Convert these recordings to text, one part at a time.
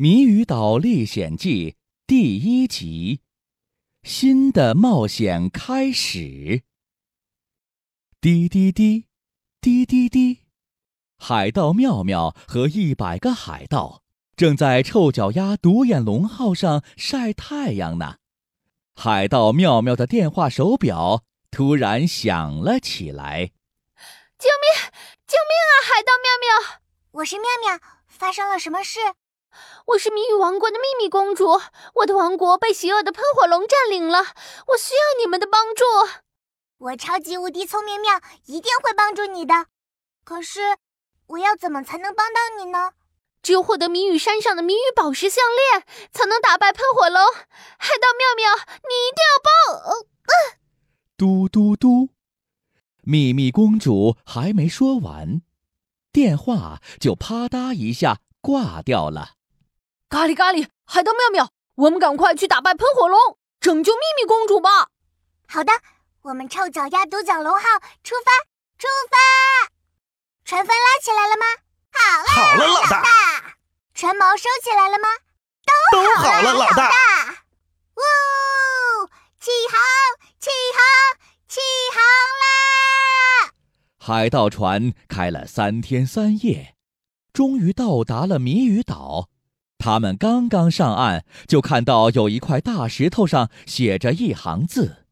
谜语岛历险记》第一集：新的冒险开始。滴滴滴，滴滴滴，海盗妙妙和一百个海盗正在臭脚丫独眼龙号上晒太阳呢。海盗妙妙的电话手表突然响了起来。救命！救命啊！海盗妙妙，我是妙妙，发生了什么事？我是谜语王国的秘密公主，我的王国被邪恶的喷火龙占领了，我需要你们的帮助。我超级无敌聪明妙，一定会帮助你的。可是，我要怎么才能帮到你呢？只有获得谜语山上的谜语宝石项链，才能打败喷火龙。海盗妙妙，你一定要帮！嘟嘟嘟，秘密公主还没说完，电话就啪嗒一下挂掉了。咖喱咖喱，海盗妙妙，我们赶快去打败喷火龙，拯救秘密公主吧！好的，我们臭脚丫独角龙号出发，出发！船帆拉起来了吗？好了，好了，老大。船锚收起来了吗？都好了，老大。呜，起航，起航，起航啦！海盗船开了三天三夜，终于到达了谜语岛。他们刚刚上岸，就看到有一块大石头上写着一行字：“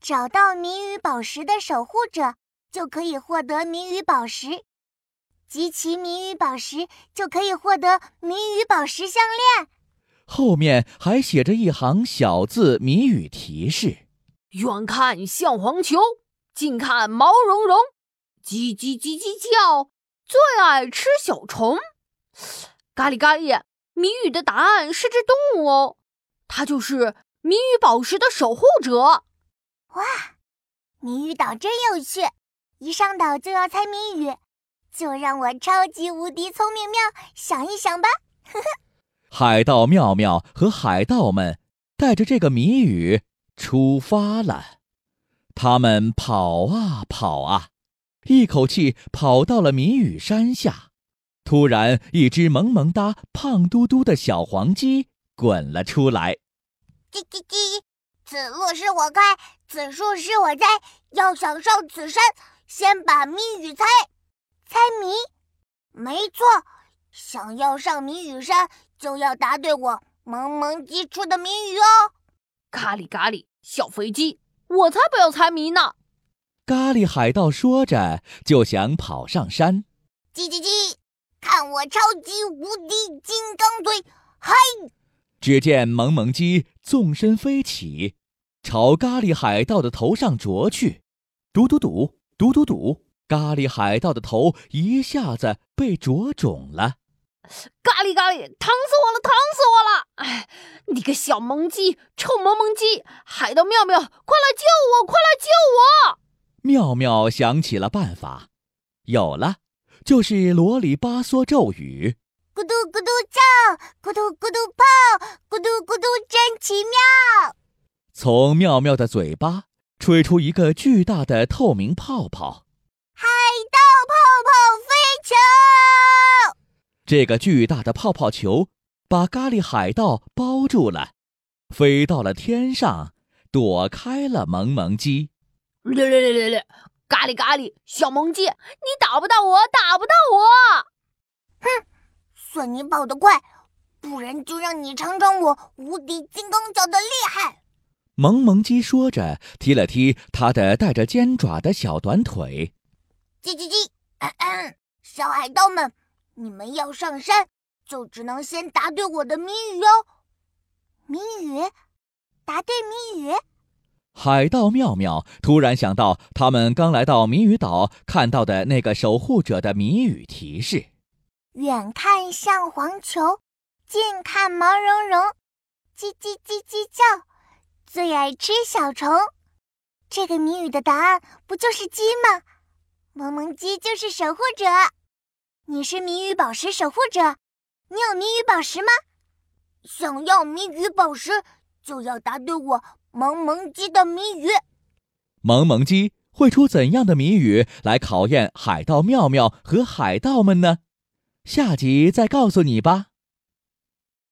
找到谜语宝石的守护者，就可以获得谜语宝石；集齐谜语宝石，就可以获得谜语宝石项链。”后面还写着一行小字谜语提示：“远看像黄球，近看毛茸茸，叽叽叽叽叫，最爱吃小虫。”咖喱咖喱。谜语的答案是只动物哦，它就是谜语宝石的守护者。哇，谜语岛真有趣！一上岛就要猜谜语，就让我超级无敌聪明妙想一想吧。呵呵。海盗妙妙和海盗们带着这个谜语出发了。他们跑啊跑啊，一口气跑到了谜语山下。突然，一只萌萌哒、胖嘟嘟的小黄鸡滚了出来。叽叽叽，此路是我开，此树是我栽。要想上此山，先把谜语猜。猜谜？没错，想要上谜语山，就要答对我萌萌鸡出的谜语哦。咖喱咖喱，小肥鸡，我才不要猜谜呢！咖喱海盗说着，就想跑上山。叽叽叽。看我超级无敌金刚嘴！嘿！只见萌萌鸡纵身飞起，朝咖喱海盗的头上啄去。嘟嘟嘟，嘟嘟嘟，咖喱海盗的头一下子被啄肿了。咖喱咖喱，疼死我了，疼死我了！哎，你个小萌鸡，臭萌萌鸡！海盗妙妙，快来救我，快来救我！妙妙想起了办法，有了。就是啰里吧嗦咒语，咕嘟咕嘟叫，咕嘟咕嘟泡，咕嘟咕嘟真奇妙。从妙妙的嘴巴吹出一个巨大的透明泡泡，海盗泡泡飞球。这个巨大的泡泡球把咖喱海盗包住了，飞到了天上，躲开了萌萌鸡。略略略略略。咖喱咖喱，小萌鸡，你打不到我，打不到我！哼，算你跑得快，不然就让你尝尝我无敌金刚脚的厉害！萌萌鸡说着，踢了踢它的带着尖爪的小短腿。叽叽叽，小海盗们，你们要上山，就只能先答对我的谜语哦。谜语，答对谜语。海盗妙妙突然想到，他们刚来到谜语岛看到的那个守护者的谜语提示：远看像黄球，近看毛茸茸，叽叽叽叽叫，最爱吃小虫。这个谜语的答案不就是鸡吗？萌萌鸡就是守护者。你是谜语宝石守护者，你有谜语宝石吗？想要谜语宝石，就要答对我。萌萌鸡的谜语，萌萌鸡会出怎样的谜语来考验海盗妙妙和海盗们呢？下集再告诉你吧。